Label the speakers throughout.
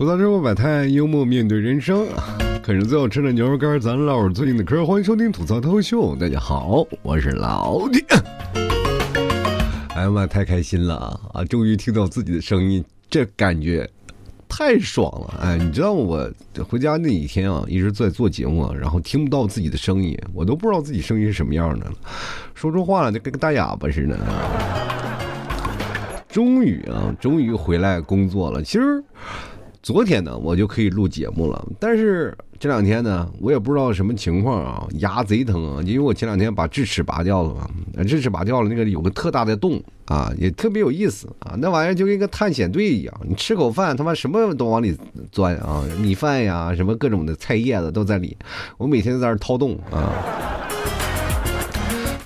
Speaker 1: 吐槽生活百态，幽默面对人生。啃着最好吃的牛肉干，咱唠着最近的嗑。欢迎收听吐槽脱口秀。大家好，我是老弟。哎呀妈，太开心了啊！终于听到自己的声音，这感觉太爽了。哎，你知道我回家那几天啊，一直在做节目，然后听不到自己的声音，我都不知道自己声音是什么样的了，说出话来就跟个大哑巴似的。终于啊，终于回来工作了。其实。昨天呢，我就可以录节目了，但是这两天呢，我也不知道什么情况啊，牙贼疼啊，因为我前两天把智齿拔掉了嘛，智齿拔掉了，那个有个特大的洞啊，也特别有意思啊，那玩意儿就跟个探险队一样，你吃口饭，他妈什么都往里钻啊，米饭呀，什么各种的菜叶子都在里，我每天在那掏洞啊，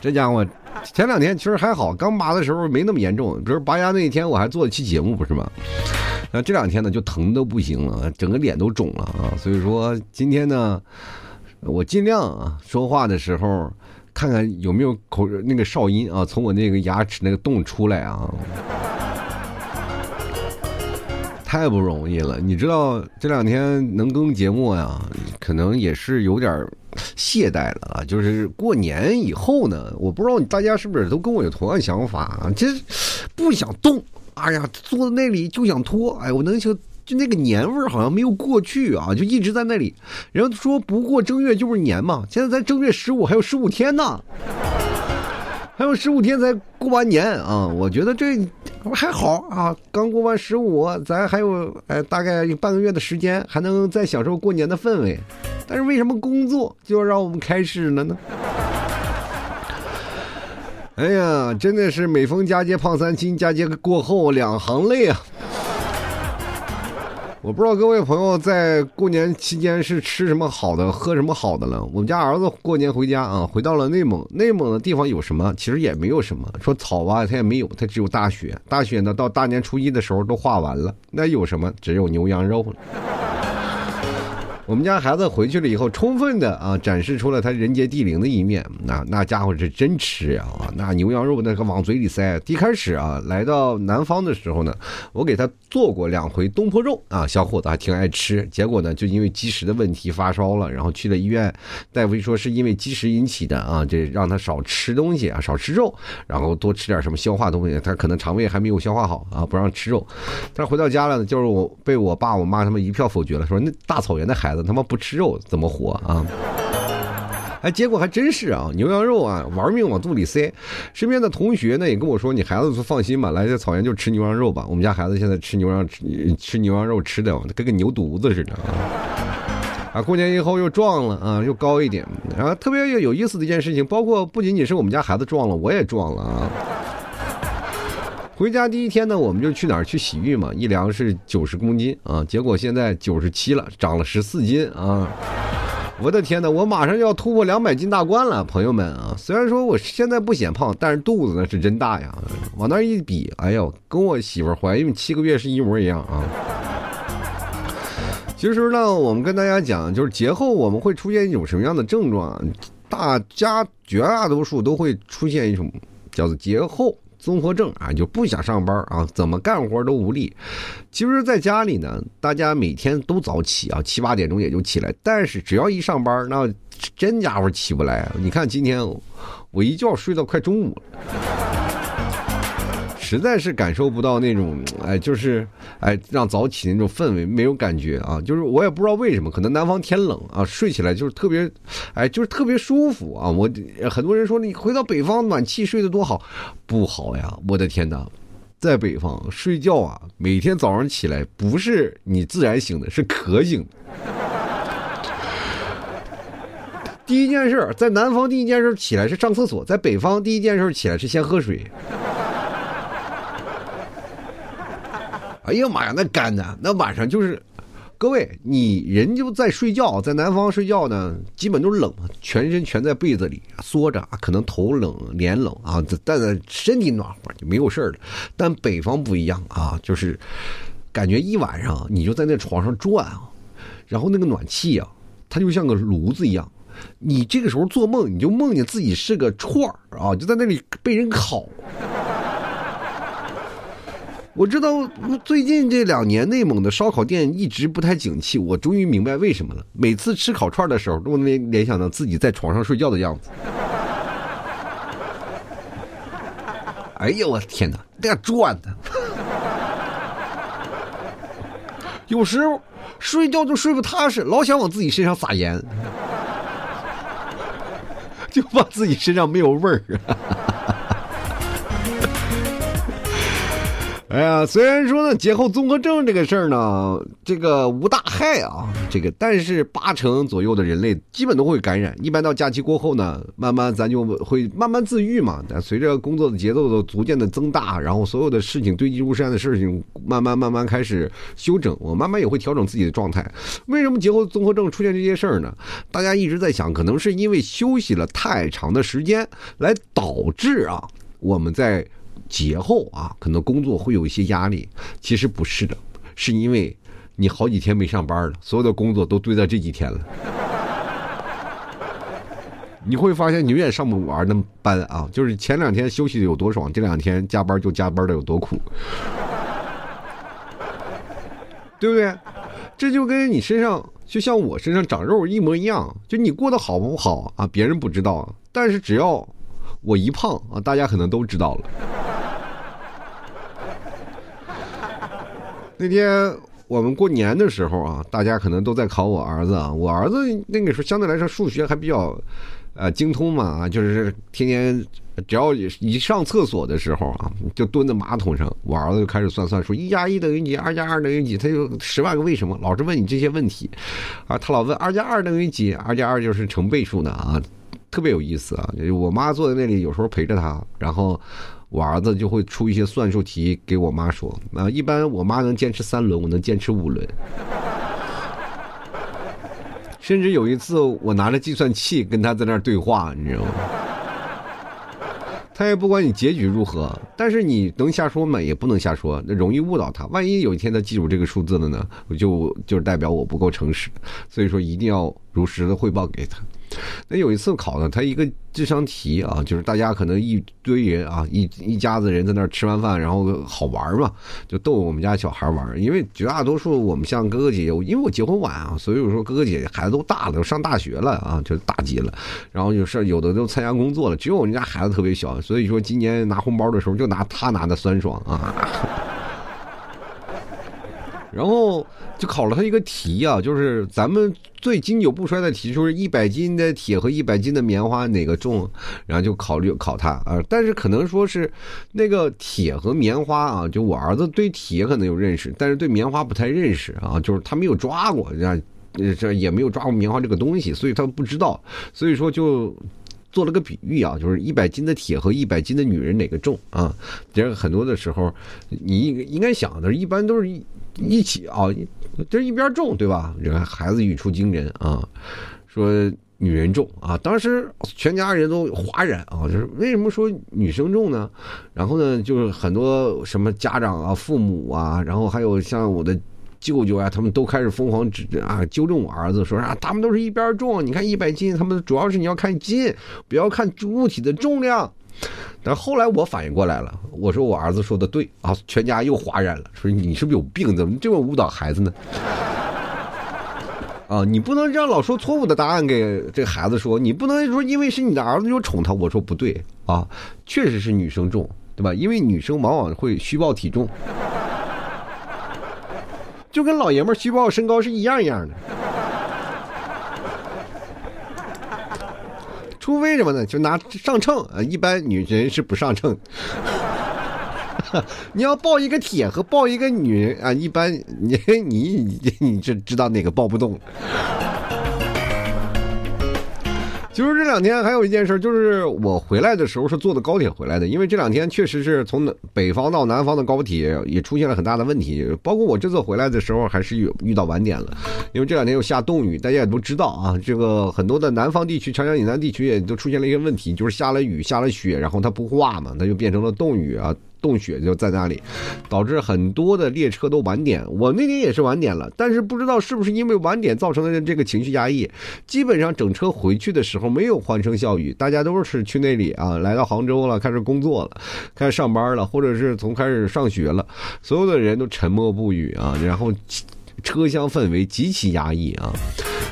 Speaker 1: 这家伙前两天其实还好，刚拔的时候没那么严重，比如拔牙那一天我还做了期节目，不是吗？那这两天呢，就疼的不行了，整个脸都肿了啊！所以说今天呢，我尽量啊说话的时候，看看有没有口那个哨音啊，从我那个牙齿那个洞出来啊。太不容易了，你知道这两天能更节目呀，可能也是有点懈怠了啊。就是过年以后呢，我不知道大家是不是都跟我有同样想法啊，其实不想动。哎呀，坐在那里就想脱，哎，我能就就那个年味儿好像没有过去啊，就一直在那里。然后说不过正月就是年嘛，现在咱正月十五还有十五天呢，还有十五天才过完年啊。我觉得这还好啊，刚过完十五，咱还有哎大概有半个月的时间，还能再享受过年的氛围。但是为什么工作就要让我们开始了呢？哎呀，真的是每逢佳节胖三斤，佳节过后两行泪啊！我不知道各位朋友在过年期间是吃什么好的，喝什么好的了。我们家儿子过年回家啊，回到了内蒙。内蒙的地方有什么？其实也没有什么。说草吧，它也没有，它只有大雪。大雪呢，到大年初一的时候都化完了。那有什么？只有牛羊肉了。我们家孩子回去了以后，充分的啊展示出了他人杰地灵的一面。那那家伙是真吃啊！那牛羊肉那个往嘴里塞。一开始啊，来到南方的时候呢，我给他做过两回东坡肉啊，小伙子还挺爱吃。结果呢，就因为积食的问题发烧了，然后去了医院，大夫说是因为积食引起的啊，这让他少吃东西啊，少吃肉，然后多吃点什么消化东西。他可能肠胃还没有消化好啊，不让吃肉。但回到家了呢，就是我被我爸我妈他们一票否决了，说那大草原的孩子。他妈不吃肉怎么活啊？哎，结果还真是啊，牛羊肉啊，玩命往肚里塞。身边的同学呢也跟我说：“你孩子放心吧，来这草原就吃牛羊肉吧。”我们家孩子现在吃牛羊吃吃牛羊肉吃的跟个牛犊子似的啊！啊，过年以后又壮了啊，又高一点。然后特别有意思的一件事情，包括不仅仅是我们家孩子壮了，我也壮了啊。回家第一天呢，我们就去哪儿去洗浴嘛，一量是九十公斤啊，结果现在九十七了，长了十四斤啊！我的天哪，我马上就要突破两百斤大关了，朋友们啊！虽然说我现在不显胖，但是肚子那是真大呀，往那一比，哎呦，跟我媳妇怀孕七个月是一模一样啊！其实呢，我们跟大家讲，就是节后我们会出现一种什么样的症状？大家绝大多数都会出现一种叫做节后。综合症啊，就不想上班啊，怎么干活都无力。其实，在家里呢，大家每天都早起啊，七八点钟也就起来。但是，只要一上班，那真家伙起不来。你看今天，我一觉睡到快中午了。实在是感受不到那种，哎，就是哎，让早起那种氛围，没有感觉啊。就是我也不知道为什么，可能南方天冷啊，睡起来就是特别，哎，就是特别舒服啊。我很多人说你回到北方暖气睡得多好，不好呀！我的天哪，在北方睡觉啊，每天早上起来不是你自然醒的，是渴醒。第一件事在南方第一件事起来是上厕所，在北方第一件事起来是先喝水。哎呀妈呀，那干的，那晚上就是，各位，你人就在睡觉，在南方睡觉呢，基本都是冷，全身全在被子里缩着，可能头冷、脸冷啊，但是身体暖和就没有事儿了。但北方不一样啊，就是感觉一晚上你就在那床上转啊，然后那个暖气啊，它就像个炉子一样，你这个时候做梦，你就梦见自己是个串儿啊，就在那里被人烤。我知道最近这两年内蒙的烧烤店一直不太景气，我终于明白为什么了。每次吃烤串的时候，都能联想到自己在床上睡觉的样子。哎呀，我的天哪，那转的！有时候睡觉就睡不踏实，老想往自己身上撒盐，就怕自己身上没有味儿。哎呀，虽然说呢，节后综合症这个事儿呢，这个无大害啊，这个，但是八成左右的人类基本都会感染。一般到假期过后呢，慢慢咱就会慢慢自愈嘛。但随着工作的节奏的逐渐的增大，然后所有的事情堆积如山的事情，慢慢慢慢开始修整，我慢慢也会调整自己的状态。为什么节后综合症出现这些事儿呢？大家一直在想，可能是因为休息了太长的时间，来导致啊，我们在。节后啊，可能工作会有一些压力，其实不是的，是因为你好几天没上班了，所有的工作都堆在这几天了。你会发现你永远上不完的班啊，就是前两天休息的有多爽，这两天加班就加班的有多苦，对不对？这就跟你身上，就像我身上长肉一模一样，就你过得好不好啊，别人不知道，但是只要我一胖啊，大家可能都知道了。那天我们过年的时候啊，大家可能都在考我儿子啊。我儿子那个时候相对来说数学还比较，呃，精通嘛啊，就是天天只要一上厕所的时候啊，就蹲在马桶上，我儿子就开始算算数，一加一等于几，二加二等于几，他就十万个为什么，老是问你这些问题，啊，他老问二加二等于几，二加二就是成倍数的啊，特别有意思啊。我妈坐在那里，有时候陪着他，然后。我儿子就会出一些算术题给我妈说，啊，一般我妈能坚持三轮，我能坚持五轮。甚至有一次，我拿着计算器跟他在那儿对话，你知道吗？他也不管你结局如何，但是你能瞎说吗？也不能瞎说，那容易误导他。万一有一天他记住这个数字了呢？我就就是代表我不够诚实，所以说一定要如实的汇报给他。那有一次考呢，他一个智商题啊，就是大家可能一堆人啊，一一家子人在那儿吃完饭，然后好玩嘛，就逗我们家小孩玩。因为绝大多数我们像哥哥姐姐，因为我结婚晚啊，所以我说哥哥姐姐孩子都大了，都上大学了啊，就大几了。然后就是有的都参加工作了，只有我们家孩子特别小，所以说今年拿红包的时候就拿他拿的酸爽啊。然后就考了他一个题啊，就是咱们最经久不衰的题，就是一百斤的铁和一百斤的棉花哪个重？然后就考虑考他啊，但是可能说是那个铁和棉花啊，就我儿子对铁可能有认识，但是对棉花不太认识啊，就是他没有抓过，这这也没有抓过棉花这个东西，所以他不知道，所以说就做了个比喻啊，就是一百斤的铁和一百斤的女人哪个重啊？这很多的时候你应该想的，一般都是一。一起啊，这一边重对吧？这个孩子语出惊人啊，说女人重啊，当时全家人都哗然啊，就是为什么说女生重呢？然后呢，就是很多什么家长啊、父母啊，然后还有像我的舅舅啊，他们都开始疯狂指啊纠正我儿子，说啊，他们都是一边重，你看一百斤，他们主要是你要看斤，不要看物体的重量。但后来我反应过来了，我说我儿子说的对啊，全家又哗然了，说你是不是有病？怎么这么误导孩子呢？啊，你不能这样老说错误的答案给这孩子说，你不能说因为是你的儿子就宠他。我说不对啊，确实是女生重，对吧？因为女生往往会虚报体重，就跟老爷们虚报身高是一样一样的。除非什么呢？就拿上秤啊，一般女人是不上秤。你要抱一个铁和抱一个女人啊，一般你你你你这知道哪个抱不动？就是这两天还有一件事，就是我回来的时候是坐的高铁回来的，因为这两天确实是从北方到南方的高铁也出现了很大的问题，包括我这次回来的时候还是有遇到晚点了，因为这两天又下冻雨，大家也都知道啊，这个很多的南方地区、长江以南地区也都出现了一些问题，就是下了雨、下了雪，然后它不化嘛，它就变成了冻雨啊。冻雪就在那里，导致很多的列车都晚点。我那天也是晚点了，但是不知道是不是因为晚点造成的这个情绪压抑，基本上整车回去的时候没有欢声笑语，大家都是去那里啊，来到杭州了，开始工作了，开始上班了，或者是从开始上学了，所有的人都沉默不语啊，然后车厢氛围极其压抑啊，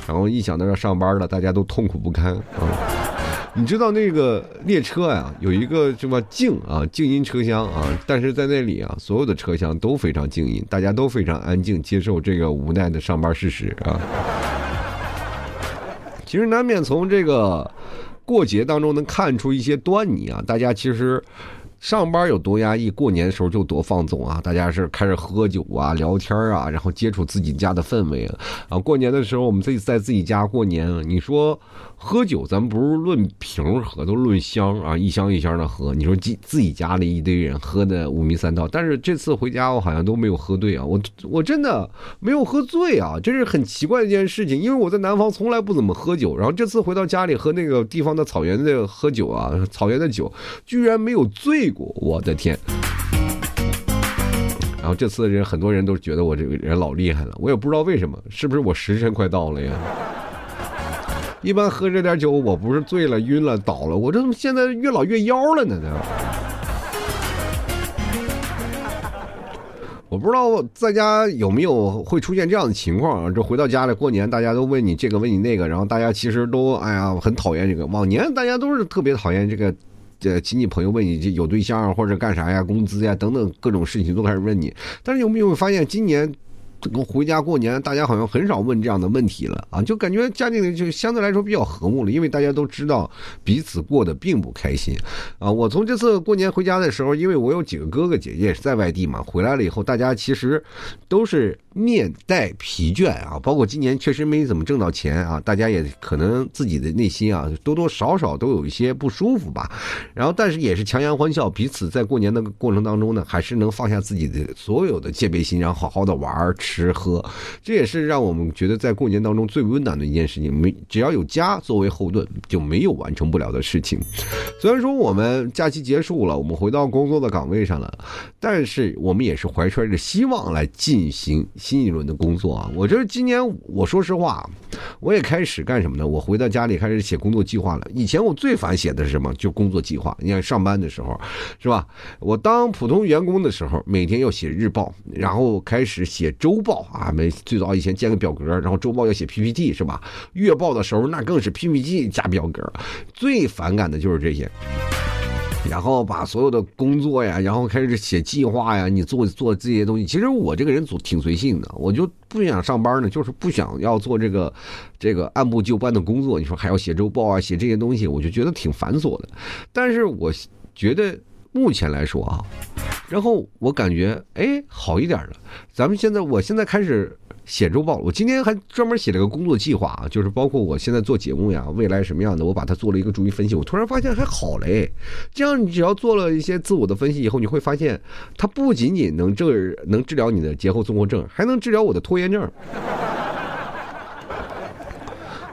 Speaker 1: 然后一想到要上班了，大家都痛苦不堪啊。你知道那个列车呀，有一个什么静啊，静音车厢啊，但是在那里啊，所有的车厢都非常静音，大家都非常安静，接受这个无奈的上班事实啊。其实难免从这个过节当中能看出一些端倪啊，大家其实。上班有多压抑，过年的时候就多放纵啊！大家是开始喝酒啊、聊天啊，然后接触自己家的氛围啊。啊，过年的时候我们自己在自己家过年，你说喝酒，咱不是论瓶喝，都论箱啊，一箱一箱的喝。你说自自己家里一堆人喝的五迷三道，但是这次回家我好像都没有喝醉啊，我我真的没有喝醉啊，这是很奇怪的一件事情，因为我在南方从来不怎么喝酒，然后这次回到家里和那个地方的草原的喝酒啊，草原的酒居然没有醉。我的天！然后这次人很多人都觉得我这个人老厉害了，我也不知道为什么，是不是我时辰快到了呀？一般喝这点酒，我不是醉了、晕了、倒了，我这怎么现在越老越妖了呢？我不知道在家有没有会出现这样的情况啊？这回到家里过年，大家都问你这个问你那个，然后大家其实都哎呀很讨厌这个。往年大家都是特别讨厌这个。这亲戚朋友问你这有对象或者干啥呀，工资呀等等各种事情都开始问你，但是有没有发现今年？我回家过年，大家好像很少问这样的问题了啊，就感觉家庭就相对来说比较和睦了，因为大家都知道彼此过得并不开心啊。我从这次过年回家的时候，因为我有几个哥哥姐姐是在外地嘛，回来了以后，大家其实都是面带疲倦啊，包括今年确实没怎么挣到钱啊，大家也可能自己的内心啊多多少少都有一些不舒服吧。然后，但是也是强颜欢笑，彼此在过年的过程当中呢，还是能放下自己的所有的戒备心，然后好好的玩吃。吃喝，这也是让我们觉得在过年当中最温暖的一件事情。没只要有家作为后盾，就没有完成不了的事情。虽然说我们假期结束了，我们回到工作的岗位上了，但是我们也是怀揣着希望来进行新一轮的工作啊！我觉得今年，我说实话，我也开始干什么呢？我回到家里开始写工作计划了。以前我最烦写的是什么？就工作计划。你看上班的时候，是吧？我当普通员工的时候，每天要写日报，然后开始写周。报啊，没最早以前建个表格，然后周报要写 PPT 是吧？月报的时候那更是 PPT 加表格，最反感的就是这些。然后把所有的工作呀，然后开始写计划呀，你做做这些东西。其实我这个人总挺随性的，我就不想上班呢，就是不想要做这个这个按部就班的工作。你说还要写周报啊，写这些东西，我就觉得挺繁琐的。但是我觉得。目前来说啊，然后我感觉哎好一点了。咱们现在，我现在开始写周报。我今天还专门写了个工作计划啊，就是包括我现在做节目呀，未来什么样的，我把它做了一个逐一分析。我突然发现还好嘞，这样你只要做了一些自我的分析以后，你会发现它不仅仅能治能治疗你的节后综合症，还能治疗我的拖延症。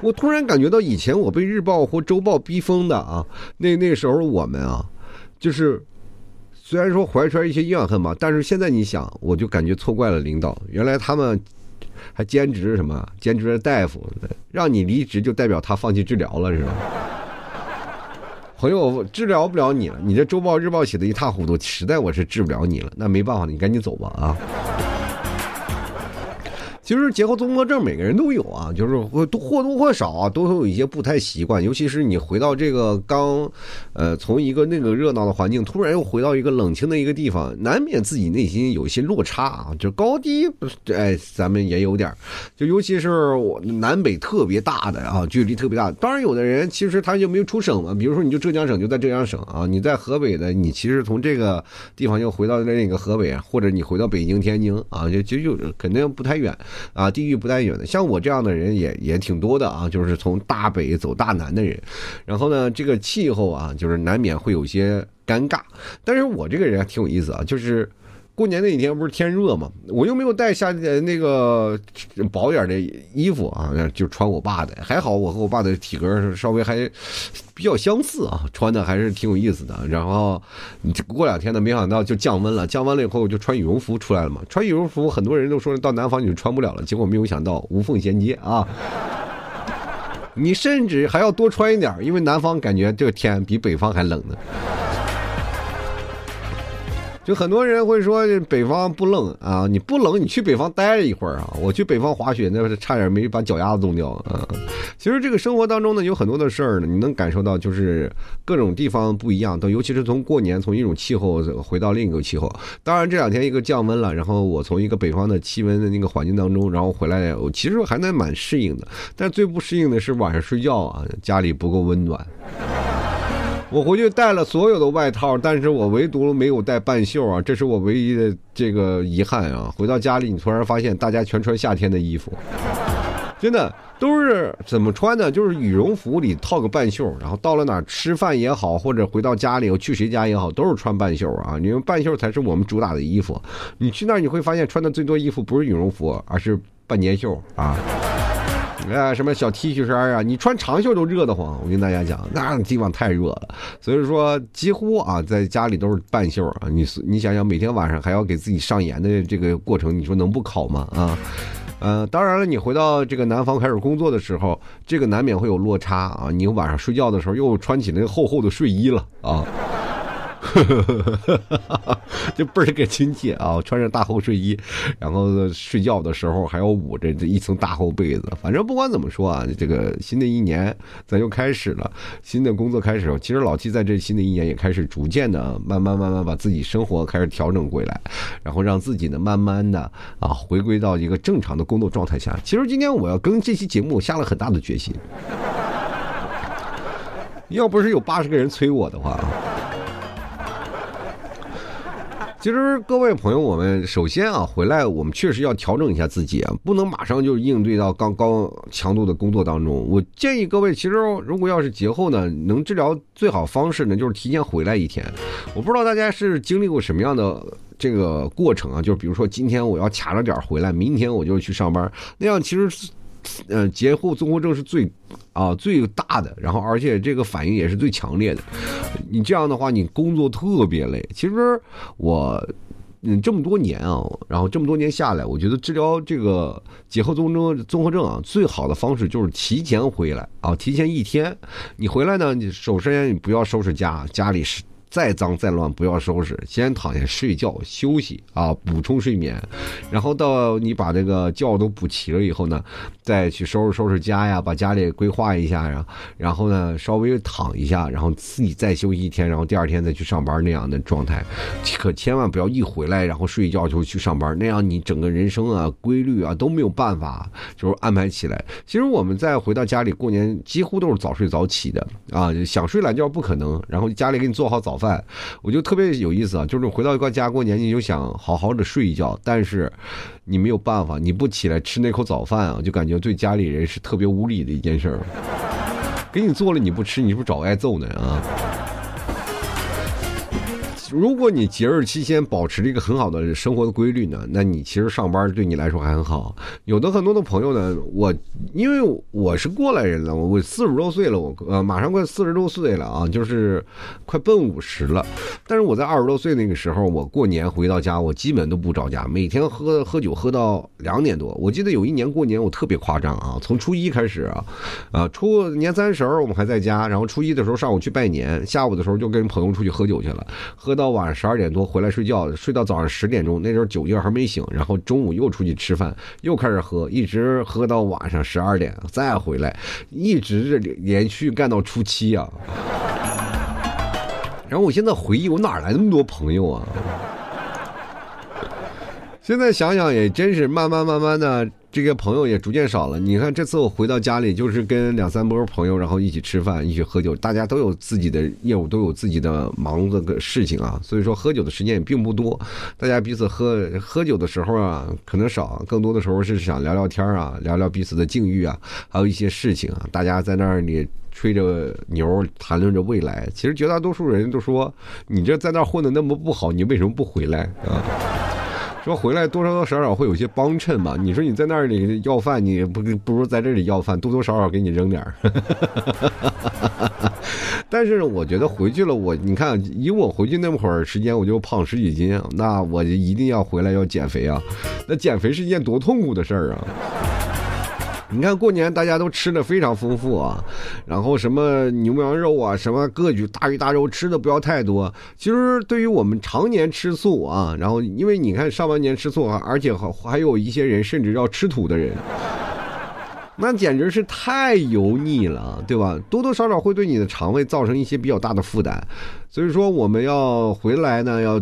Speaker 1: 我突然感觉到以前我被日报或周报逼疯的啊，那那时候我们啊。就是，虽然说怀揣一些怨恨嘛，但是现在你想，我就感觉错怪了领导。原来他们还兼职什么，兼职的大夫，让你离职就代表他放弃治疗了，是吧？朋友，治疗不了你了，你这周报日报写的一塌糊涂，实在我是治不了你了。那没办法，你赶紧走吧啊！其实节后综合症每个人都有啊，就是或或多或少啊，都会有一些不太习惯。尤其是你回到这个刚，呃，从一个那个热闹的环境，突然又回到一个冷清的一个地方，难免自己内心有一些落差啊，就高低，哎，咱们也有点儿就尤其是我南北特别大的啊，距离特别大。当然，有的人其实他就没有出省嘛，比如说你就浙江省就在浙江省啊，你在河北的，你其实从这个地方又回到那个河北，或者你回到北京、天津啊，就就就肯定不太远。啊，地域不太远的，像我这样的人也也挺多的啊，就是从大北走大南的人。然后呢，这个气候啊，就是难免会有些尴尬。但是我这个人挺有意思啊，就是过年那几天不是天热嘛，我又没有带夏天那个薄点的衣服啊，就穿我爸的。还好我和我爸的体格稍微还比较相似啊，穿的还是挺有意思的。然后过两天呢，没想到就降温了，降温了以后就穿羽绒服出来了嘛。穿羽绒服很多人都说到南方你就穿不了了，结果没有想到无缝衔接啊。你甚至还要多穿一点，因为南方感觉这个天比北方还冷呢。就很多人会说北方不冷啊，你不冷，你去北方待一会儿啊。我去北方滑雪，那差点没把脚丫子冻掉啊。其实这个生活当中呢，有很多的事儿呢，你能感受到，就是各种地方不一样。都尤其是从过年，从一种气候回到另一个气候。当然这两天一个降温了，然后我从一个北方的气温的那个环境当中，然后回来，我其实还能蛮适应的。但最不适应的是晚上睡觉啊，家里不够温暖。我回去带了所有的外套，但是我唯独没有带半袖啊，这是我唯一的这个遗憾啊。回到家里，你突然发现大家全穿夏天的衣服，真的都是怎么穿的？就是羽绒服里套个半袖，然后到了哪吃饭也好，或者回到家里我去谁家也好，都是穿半袖啊。因为半袖才是我们主打的衣服。你去那儿你会发现穿的最多衣服不是羽绒服，而是半截袖啊。啊，什么小 T 恤衫啊，你穿长袖都热得慌。我跟大家讲，那地方太热了，所以说几乎啊，在家里都是半袖啊。你你想想，每天晚上还要给自己上盐的这个过程，你说能不烤吗？啊，呃，当然了，你回到这个南方开始工作的时候，这个难免会有落差啊。你晚上睡觉的时候又穿起那个厚厚的睡衣了啊。呵呵呵呵就倍儿个亲切啊！穿着大厚睡衣，然后睡觉的时候还要捂着这一层大厚被子。反正不管怎么说啊，这个新的一年咱又开始了，新的工作开始。其实老七在这新的一年也开始逐渐的慢慢慢慢把自己生活开始调整过来，然后让自己呢慢慢的啊回归到一个正常的工作状态下。其实今天我要跟这期节目下了很大的决心，要不是有八十个人催我的话。其实各位朋友，我们首先啊回来，我们确实要调整一下自己啊，不能马上就应对到高高强度的工作当中。我建议各位，其实如果要是节后呢，能治疗最好方式呢，就是提前回来一天。我不知道大家是经历过什么样的这个过程啊？就是比如说今天我要卡着点回来，明天我就去上班，那样其实。呃，节后综合症是最啊最大的，然后而且这个反应也是最强烈的。你这样的话，你工作特别累。其实我嗯这么多年啊，然后这么多年下来，我觉得治疗这个节后综合综合症啊，最好的方式就是提前回来啊，提前一天。你回来呢，你首先你不要收拾家，家里是。再脏再乱不要收拾，先躺下睡觉休息啊，补充睡眠，然后到你把这个觉都补齐了以后呢，再去收拾收拾家呀，把家里规划一下呀，然后呢稍微躺一下，然后自己再休息一天，然后第二天再去上班那样的状态，可千万不要一回来然后睡觉就去上班，那样你整个人生啊规律啊都没有办法就是安排起来。其实我们再回到家里过年，几乎都是早睡早起的啊，想睡懒觉不可能，然后家里给你做好早。饭，我就特别有意思啊，就是回到一个家过年，你就想好好的睡一觉，但是你没有办法，你不起来吃那口早饭啊，就感觉对家里人是特别无理的一件事儿。给你做了你不吃，你是不是找挨揍呢啊？如果你节日期间保持了一个很好的生活的规律呢，那你其实上班对你来说还很好。有的很多的朋友呢，我因为我是过来人了，我四十多岁了，我呃马上快四十多岁了啊，就是快奔五十了。但是我在二十多岁那个时候，我过年回到家，我基本都不着家，每天喝喝酒喝到两点多。我记得有一年过年我特别夸张啊，从初一开始啊，啊初年三十我们还在家，然后初一的时候上午去拜年，下午的时候就跟朋友出去喝酒去了，喝。到晚上十二点多回来睡觉，睡到早上十点钟，那时候酒劲还没醒，然后中午又出去吃饭，又开始喝，一直喝到晚上十二点再回来，一直是连续干到初七啊。然后我现在回忆，我哪来那么多朋友啊？现在想想也真是，慢慢慢慢的。这个朋友也逐渐少了。你看，这次我回到家里，就是跟两三波朋友，然后一起吃饭，一起喝酒。大家都有自己的业务，都有自己的忙的事情啊。所以说，喝酒的时间也并不多。大家彼此喝喝酒的时候啊，可能少，更多的时候是想聊聊天啊，聊聊彼此的境遇啊，还有一些事情啊。大家在那里吹着牛，谈论着未来。其实绝大多数人都说，你这在那混的那么不好，你为什么不回来啊？说回来多多少少会有些帮衬嘛。你说你在那里要饭，你不不如在这里要饭，多多少少给你扔点儿。但是我觉得回去了，我你看，以我回去那会儿时间，我就胖十几斤，那我就一定要回来要减肥啊。那减肥是一件多痛苦的事儿啊！你看过年大家都吃的非常丰富啊，然后什么牛羊肉啊，什么各举大鱼大肉吃的不要太多。其实对于我们常年吃素啊，然后因为你看上半年吃素啊，而且还还有一些人甚至要吃土的人，那简直是太油腻了，对吧？多多少少会对你的肠胃造成一些比较大的负担，所以说我们要回来呢要。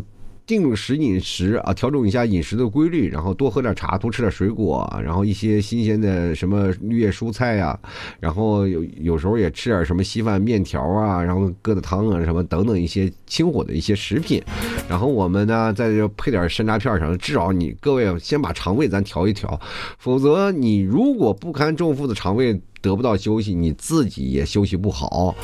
Speaker 1: 定时饮食啊，调整一下饮食的规律，然后多喝点茶，多吃点水果，然后一些新鲜的什么绿叶蔬菜呀，然后有有时候也吃点什么稀饭、面条啊，然后疙瘩汤啊什么等等一些清火的一些食品，然后我们呢再配点山楂片啥的，至少你各位先把肠胃咱调一调，否则你如果不堪重负的肠胃。得不到休息，你自己也休息不好。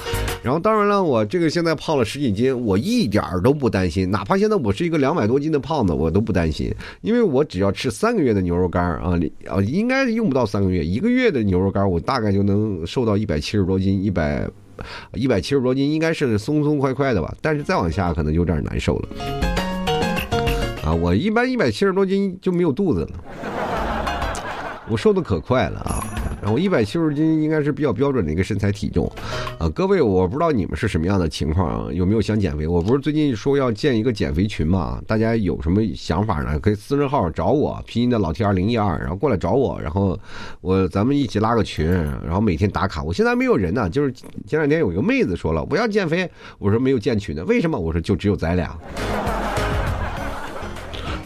Speaker 1: 然后，当然了，我这个现在胖了十几斤，我一点儿都不担心。哪怕现在我是一个两百多斤的胖子，我都不担心，因为我只要吃三个月的牛肉干啊，啊，应该用不到三个月，一个月的牛肉干，我大概就能瘦到一百七十多斤，一百一百七十多斤应该是松松快快的吧。但是再往下可能有点难受了。啊，我一般一百七十多斤就没有肚子了，我瘦的可快了啊。然后一百七十斤应该是比较标准的一个身材体重，啊，各位，我不知道你们是什么样的情况，有没有想减肥？我不是最近说要建一个减肥群嘛？大家有什么想法呢？可以私人号找我，拼音的老 T 二零一二，然后过来找我，然后我咱们一起拉个群，然后每天打卡。我现在没有人呢，就是前两天有一个妹子说了我要减肥，我说没有建群的，为什么？我说就只有咱俩，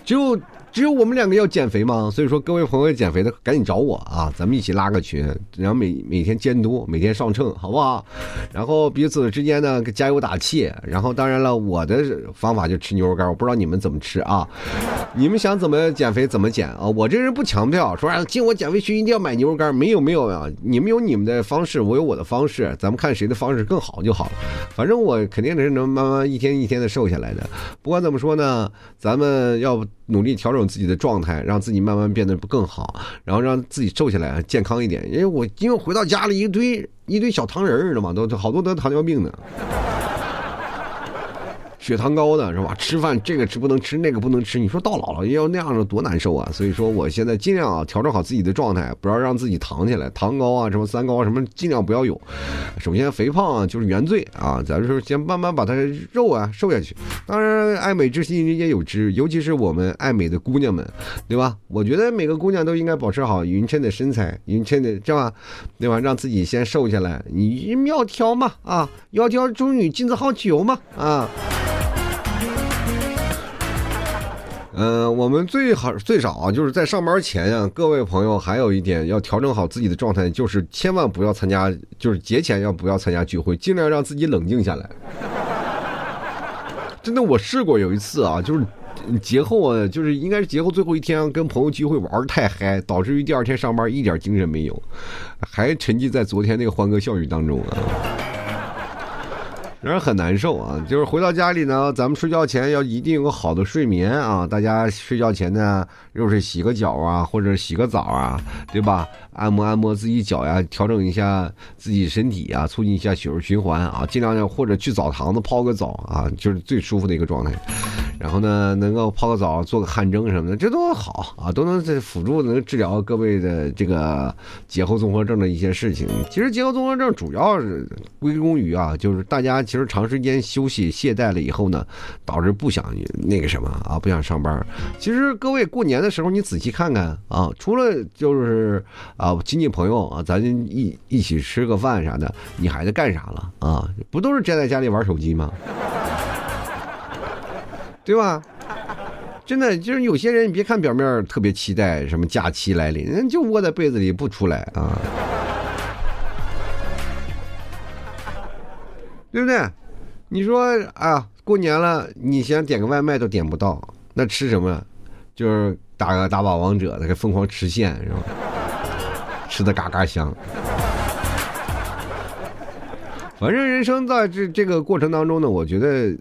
Speaker 1: 就。只有我们两个要减肥吗？所以说，各位朋友减肥的赶紧找我啊，咱们一起拉个群，然后每每天监督，每天上秤，好不好？然后彼此之间呢加油打气。然后当然了，我的方法就吃牛肉干，我不知道你们怎么吃啊？你们想怎么减肥怎么减啊？我这人不强调说进我减肥群一定要买牛肉干，没有没有啊，你们有你们的方式，我有我的方式，咱们看谁的方式更好就好了。反正我肯定是能慢慢一天一天的瘦下来的。不管怎么说呢，咱们要努力调整。自己的状态，让自己慢慢变得不更好，然后让自己瘦下来，健康一点。因为我因为回到家里一堆一堆小糖人儿，知道吗？都好多得糖尿病的。血糖高的是吧？吃饭这个吃不能吃，那个不能吃。你说到老了要那样的多难受啊！所以说我现在尽量啊调整好自己的状态，不要让自己糖起来，糖高啊什么三高什么尽量不要有。首先肥胖啊就是原罪啊，咱说先慢慢把它肉啊瘦下去。当然爱美之心人皆有之，尤其是我们爱美的姑娘们，对吧？我觉得每个姑娘都应该保持好匀称的身材，匀称的这吧，对吧？让自己先瘦下来。你苗条嘛啊，窈窕淑女，君子好逑嘛啊。嗯，我们最好最少啊，就是在上班前啊，各位朋友还有一点要调整好自己的状态，就是千万不要参加，就是节前要不要参加聚会，尽量让自己冷静下来。真的，我试过有一次啊，就是节后啊，就是应该是节后最后一天，跟朋友聚会玩的太嗨，导致于第二天上班一点精神没有，还沉浸在昨天那个欢歌笑语当中啊。让人很难受啊！就是回到家里呢，咱们睡觉前要一定有个好的睡眠啊！大家睡觉前呢，又是洗个脚啊，或者洗个澡啊，对吧？按摩按摩自己脚呀，调整一下自己身体啊，促进一下血液循环啊，尽量要或者去澡堂子泡个澡啊，就是最舒服的一个状态。然后呢，能够泡个澡，做个汗蒸什么的，这都好啊，都能在辅助能治疗各位的这个节后综合症的一些事情。其实节后综合症主要是归功于啊，就是大家其实长时间休息懈怠了以后呢，导致不想那个什么啊，不想上班。其实各位过年的时候你仔细看看啊，除了就是啊亲戚朋友啊，咱一一起吃个饭啥的，你还在干啥了啊？不都是宅在家里玩手机吗？对吧？真的就是有些人，你别看表面特别期待什么假期来临，人就窝在被子里不出来啊，对不对？你说啊，过年了，你想点个外卖都点不到，那吃什么？就是打个打把王者，那个疯狂吃线是吧？吃的嘎嘎香。反正人生在这这个过程当中呢，我觉得。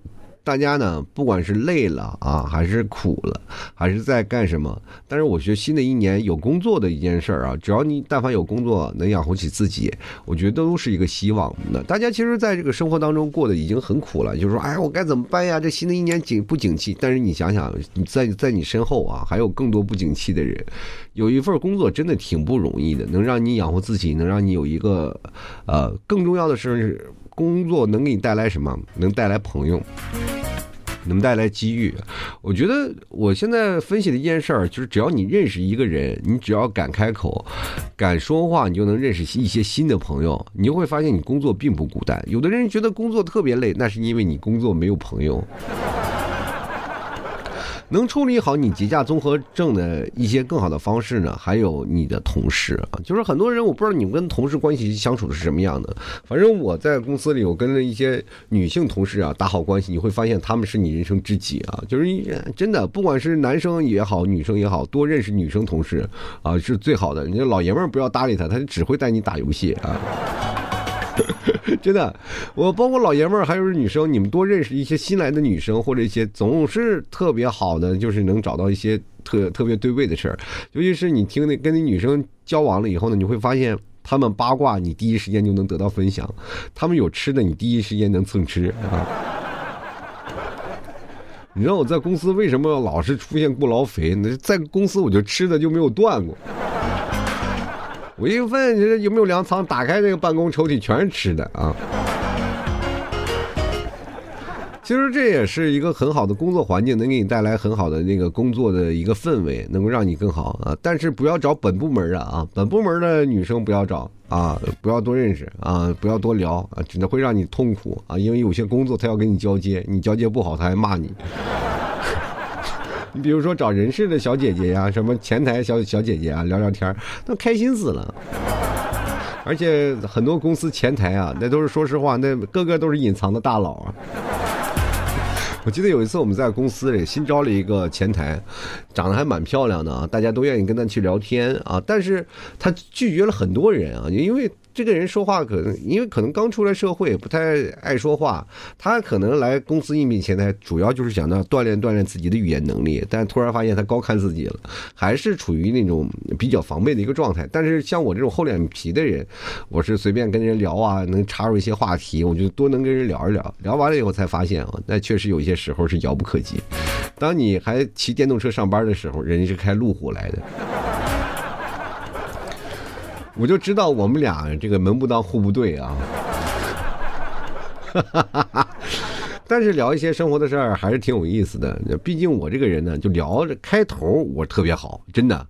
Speaker 1: 大家呢，不管是累了啊，还是苦了，还是在干什么，但是我觉得新的一年有工作的一件事儿啊，只要你但凡有工作能养活起自己，我觉得都是一个希望。那大家其实在这个生活当中过得已经很苦了，就是说，哎，我该怎么办呀？这新的一年景不景气？但是你想想，你在在你身后啊，还有更多不景气的人，有一份工作真的挺不容易的，能让你养活自己，能让你有一个，呃，更重要的是。工作能给你带来什么？能带来朋友，能带来机遇。我觉得我现在分析的一件事儿，就是只要你认识一个人，你只要敢开口、敢说话，你就能认识一些新的朋友。你就会发现，你工作并不孤单。有的人觉得工作特别累，那是因为你工作没有朋友。能处理好你节假综合症的一些更好的方式呢？还有你的同事啊，就是很多人我不知道你们跟同事关系相处的是什么样的。反正我在公司里，我跟了一些女性同事啊打好关系，你会发现他们是你人生知己啊。就是真的，不管是男生也好，女生也好，多认识女生同事啊是最好的。你老爷们儿不要搭理他，他只会带你打游戏啊。真的，我包括老爷们儿，还有女生，你们多认识一些新来的女生，或者一些总是特别好的，就是能找到一些特特别对位的事儿。尤其是你听那跟那女生交往了以后呢，你会发现他们八卦，你第一时间就能得到分享；他们有吃的，你第一时间能蹭吃啊。你知道我在公司为什么老是出现过劳肥？那在公司我就吃的就没有断过。我一问这有没有粮仓，打开这个办公抽屉全是吃的啊。其实这也是一个很好的工作环境，能给你带来很好的那个工作的一个氛围，能够让你更好啊。但是不要找本部门的啊，本部门的女生不要找啊，不要多认识啊，不要多聊啊，只能会让你痛苦啊。因为有些工作他要跟你交接，你交接不好他还骂你。你比如说找人事的小姐姐呀，什么前台小小姐姐啊，聊聊天那开心死了。而且很多公司前台啊，那都是说实话，那个个都是隐藏的大佬啊。我记得有一次我们在公司里新招了一个前台，长得还蛮漂亮的啊，大家都愿意跟他去聊天啊，但是他拒绝了很多人啊，因为。这个人说话可能因为可能刚出来社会不太爱说话，他可能来公司应聘前台主要就是想到锻炼锻炼自己的语言能力，但突然发现他高看自己了，还是处于那种比较防备的一个状态。但是像我这种厚脸皮的人，我是随便跟人聊啊，能插入一些话题，我就多能跟人聊一聊。聊完了以后才发现啊，那确实有些时候是遥不可及。当你还骑电动车上班的时候，人家是开路虎来的。我就知道我们俩这个门不当户不对啊，但是聊一些生活的事儿还是挺有意思的。毕竟我这个人呢，就聊着开头我特别好，真的，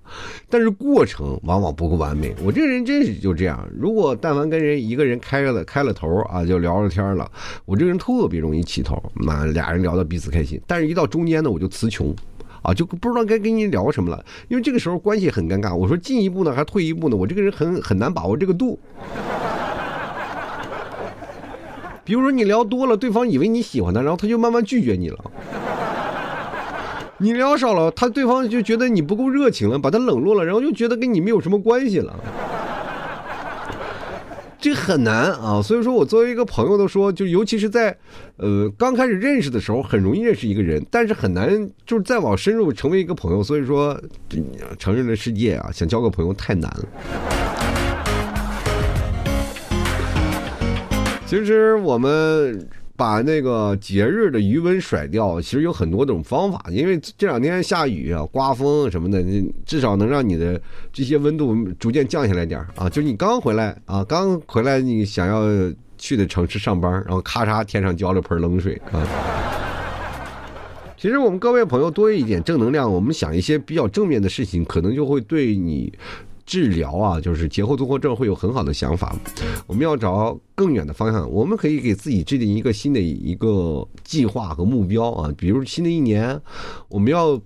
Speaker 1: 但是过程往往不够完美。我这个人真是就这样。如果但凡跟人一个人开了开了头啊，就聊着天了，我这个人特别容易起头，那俩人聊得彼此开心。但是一到中间呢，我就词穷。啊，就不知道该跟你聊什么了，因为这个时候关系很尴尬。我说进一步呢，还退一步呢？我这个人很很难把握这个度。比如说你聊多了，对方以为你喜欢他，然后他就慢慢拒绝你了。你聊少了，他对方就觉得你不够热情了，把他冷落了，然后就觉得跟你没有什么关系了。这很难啊，所以说我作为一个朋友都说，就尤其是在，呃，刚开始认识的时候，很容易认识一个人，但是很难就是再往深入成为一个朋友。所以说，成人的世界啊，想交个朋友太难了。其实我们。把那个节日的余温甩掉，其实有很多种方法。因为这两天下雨啊、刮风什么的，你至少能让你的这些温度逐渐降下来点啊。就你刚回来啊，刚回来你想要去的城市上班，然后咔嚓天上浇了盆冷水啊。其实我们各位朋友多一点正能量，我们想一些比较正面的事情，可能就会对你。治疗啊，就是节后综合症会有很好的想法。我们要找更远的方向，我们可以给自己制定一个新的一个计划和目标啊。比如新的一年，我们要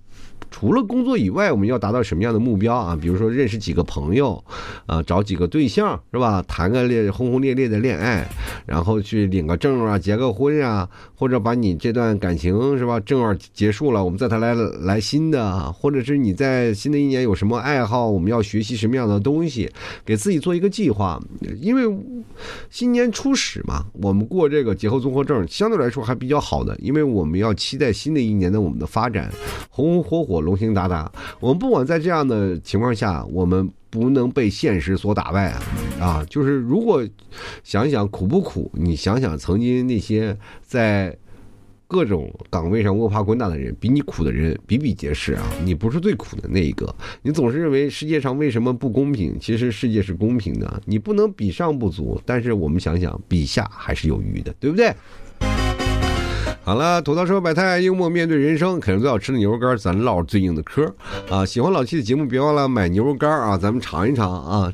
Speaker 1: 除了工作以外，我们要达到什么样的目标啊？比如说认识几个朋友，啊，找几个对象是吧？谈个烈轰轰烈烈的恋爱，然后去领个证啊，结个婚啊，或者把你这段感情是吧，正儿结束了，我们再谈来来新的，或者是你在新的一年有什么爱好，我们要学习什么样的东西，给自己做一个计划，因为新年初始嘛，我们过这个节后综合症相对来说还比较好的，因为我们要期待新的一年的我们的发展，红红火火。龙行达达，我们不管在这样的情况下，我们不能被现实所打败啊！啊，就是如果想想苦不苦，你想想曾经那些在各种岗位上摸爬滚打的人，比你苦的人比比皆是啊！你不是最苦的那一个，你总是认为世界上为什么不公平？其实世界是公平的，你不能比上不足，但是我们想想，比下还是有余的，对不对？好了，吐槽说百态，幽默面对人生，肯定最好吃的牛肉干，咱唠最硬的嗑啊！喜欢老七的节目，别忘了买牛肉干啊，咱们尝一尝啊！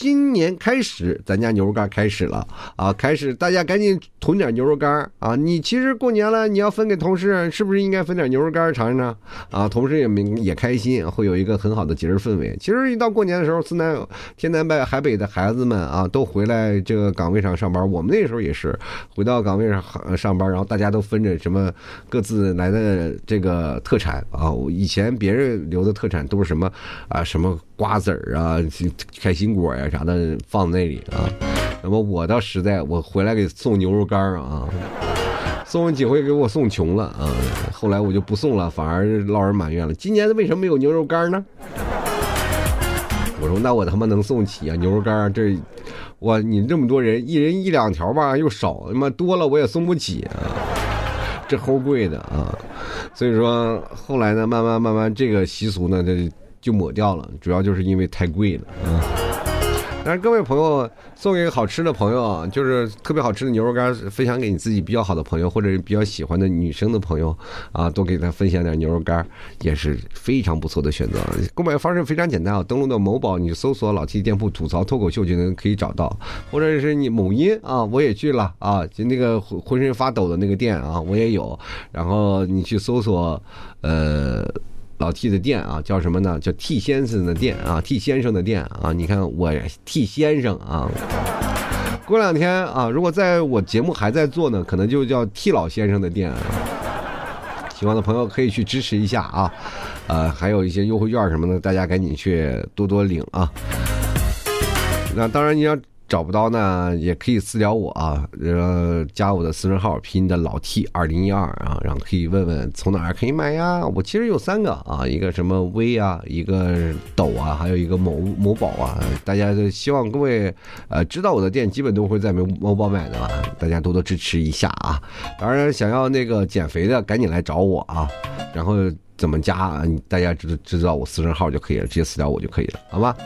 Speaker 1: 今年开始，咱家牛肉干开始了啊！开始，大家赶紧囤点牛肉干啊！你其实过年了，你要分给同事，是不是应该分点牛肉干尝尝啊？同事也明也开心，会有一个很好的节日氛围。其实一到过年的时候，四南天南北海北的孩子们啊，都回来这个岗位上上班。我们那时候也是回到岗位上上班，然后大家都分着什么各自来的这个特产啊。以前别人留的特产都是什么啊？什么瓜子儿啊？开心果呀？啥的放那里啊？那么我倒实在，我回来给送牛肉干啊，送了几回给我送穷了啊。后来我就不送了，反而落人埋怨了。今年为什么没有牛肉干呢？我说那我他妈能送起啊？牛肉干这，我你这么多人，一人一两条吧又少，他妈多了我也送不起啊。这齁贵的啊，所以说后来呢，慢慢慢慢这个习俗呢，这就抹掉了，主要就是因为太贵了啊。但是各位朋友送给好吃的朋友，就是特别好吃的牛肉干，分享给你自己比较好的朋友或者是比较喜欢的女生的朋友，啊，多给他分享点牛肉干，也是非常不错的选择。购买方式非常简单啊，登录到某宝，你搜索“老 T 店铺吐槽脱口秀”就能可以找到，或者是你某音啊，我也去了啊，就那个浑身发抖的那个店啊，我也有，然后你去搜索，呃。老 T 的店啊，叫什么呢？叫 T 先生的店啊，T 先生的店啊。你看我 T 先生啊，过两天啊，如果在我节目还在做呢，可能就叫 T 老先生的店。啊喜欢的朋友可以去支持一下啊，呃，还有一些优惠券什么的，大家赶紧去多多领啊。那当然你要。找不到呢，也可以私聊我啊，呃，加我的私人号，拼的老 T 二零一二啊，然后可以问问从哪儿可以买呀？我其实有三个啊，一个什么微啊，一个抖啊，还有一个某某宝啊。大家都希望各位呃知道我的店，基本都会在某某宝买的吧，大家多多支持一下啊。当然，想要那个减肥的，赶紧来找我啊。然后怎么加啊？大家知知道我私人号就可以了，直接私聊我就可以了，好吧？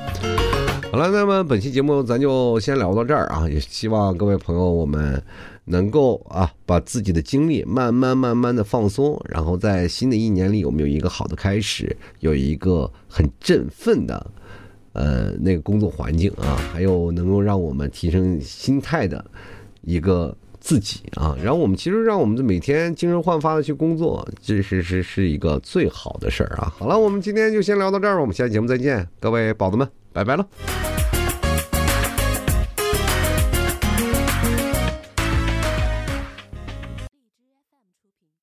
Speaker 1: 好了，那么本期节目咱就先聊到这儿啊！也希望各位朋友我们能够啊，把自己的精力慢慢慢慢的放松，然后在新的一年里，我们有一个好的开始，有一个很振奋的呃那个工作环境啊，还有能够让我们提升心态的一个自己啊，然后我们其实让我们每天精神焕发的去工作，这是是是一个最好的事儿啊！好了，我们今天就先聊到这儿，我们下期节目再见，各位宝子们。拜拜了